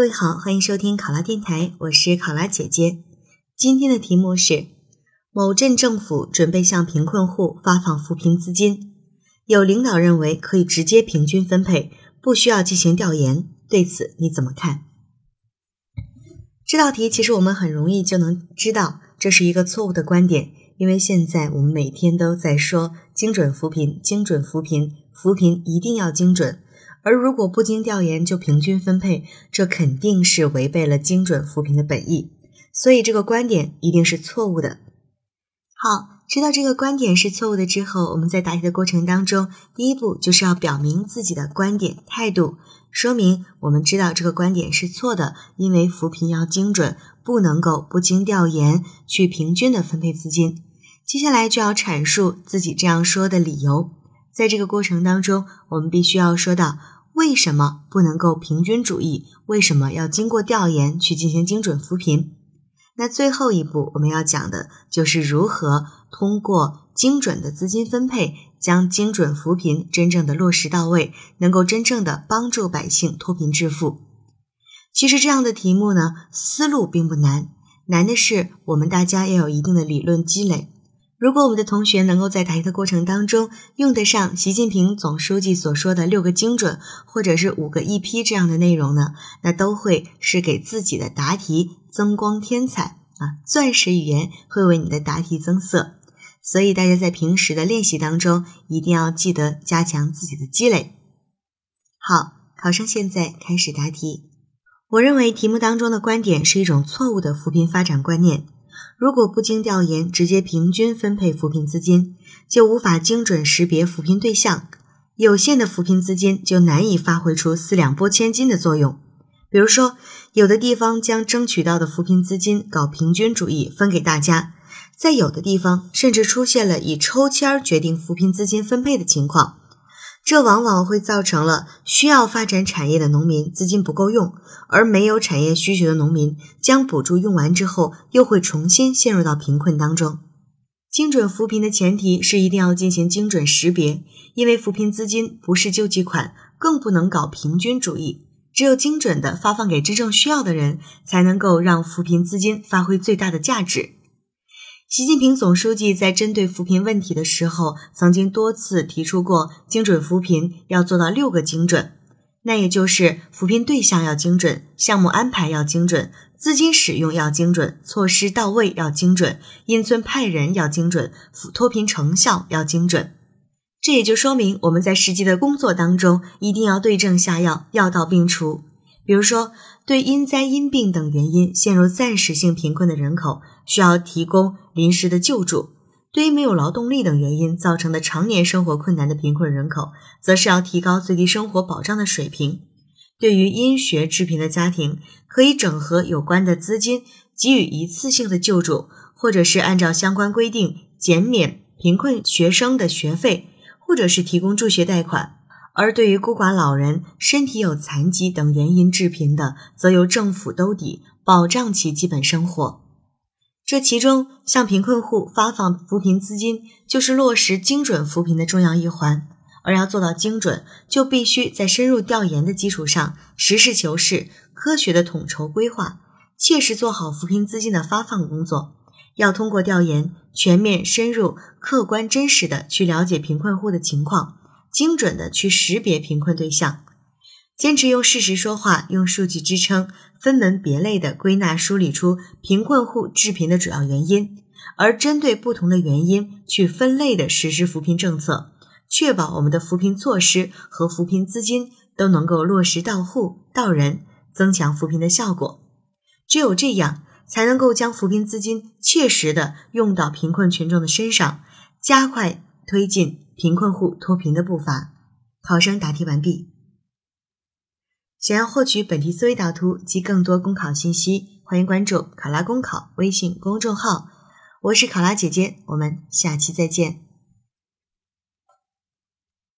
各位好，欢迎收听考拉电台，我是考拉姐姐。今天的题目是：某镇政府准备向贫困户发放扶贫资金，有领导认为可以直接平均分配，不需要进行调研，对此你怎么看？这道题其实我们很容易就能知道，这是一个错误的观点，因为现在我们每天都在说精准扶贫，精准扶贫，扶贫一定要精准。而如果不经调研就平均分配，这肯定是违背了精准扶贫的本意，所以这个观点一定是错误的。好，知道这个观点是错误的之后，我们在答题的过程当中，第一步就是要表明自己的观点态度，说明我们知道这个观点是错的，因为扶贫要精准，不能够不经调研去平均的分配资金。接下来就要阐述自己这样说的理由。在这个过程当中，我们必须要说到为什么不能够平均主义，为什么要经过调研去进行精准扶贫。那最后一步我们要讲的就是如何通过精准的资金分配，将精准扶贫真正的落实到位，能够真正的帮助百姓脱贫致富。其实这样的题目呢，思路并不难，难的是我们大家要有一定的理论积累。如果我们的同学能够在答题的过程当中用得上习近平总书记所说的六个精准，或者是五个一批这样的内容呢，那都会是给自己的答题增光添彩啊！钻石语言会为你的答题增色，所以大家在平时的练习当中一定要记得加强自己的积累。好，考生现在开始答题。我认为题目当中的观点是一种错误的扶贫发展观念。如果不经调研，直接平均分配扶贫资金，就无法精准识别扶贫对象，有限的扶贫资金就难以发挥出四两拨千斤的作用。比如说，有的地方将争取到的扶贫资金搞平均主义分给大家，在有的地方甚至出现了以抽签决定扶贫资金分配的情况。这往往会造成了需要发展产业的农民资金不够用，而没有产业需求的农民将补助用完之后，又会重新陷入到贫困当中。精准扶贫的前提是一定要进行精准识别，因为扶贫资金不是救济款，更不能搞平均主义。只有精准的发放给真正需要的人，才能够让扶贫资金发挥最大的价值。习近平总书记在针对扶贫问题的时候，曾经多次提出过，精准扶贫要做到六个精准，那也就是扶贫对象要精准，项目安排要精准，资金使用要精准，措施到位要精准，因村派人要精准，脱贫成效要精准。这也就说明我们在实际的工作当中，一定要对症下药，药到病除。比如说，对因灾因病等原因陷入暂时性贫困的人口，需要提供临时的救助；对于没有劳动力等原因造成的常年生活困难的贫困人口，则是要提高最低生活保障的水平。对于因学致贫的家庭，可以整合有关的资金，给予一次性的救助，或者是按照相关规定减免贫困学生的学费，或者是提供助学贷款。而对于孤寡老人、身体有残疾等原因致贫的，则由政府兜底，保障其基本生活。这其中，向贫困户发放扶贫资金，就是落实精准扶贫的重要一环。而要做到精准，就必须在深入调研的基础上，实事求是、科学的统筹规划，切实做好扶贫资金的发放工作。要通过调研，全面、深入、客观、真实的去了解贫困户的情况。精准的去识别贫困对象，坚持用事实说话，用数据支撑，分门别类的归纳梳理出贫困户致贫的主要原因，而针对不同的原因去分类的实施扶贫政策，确保我们的扶贫措施和扶贫资金都能够落实到户到人，增强扶贫的效果。只有这样，才能够将扶贫资金切实的用到贫困群众的身上，加快推进。贫困户脱贫的步伐。考生答题完毕。想要获取本题思维导图及更多公考信息，欢迎关注“考拉公考”微信公众号。我是考拉姐姐，我们下期再见。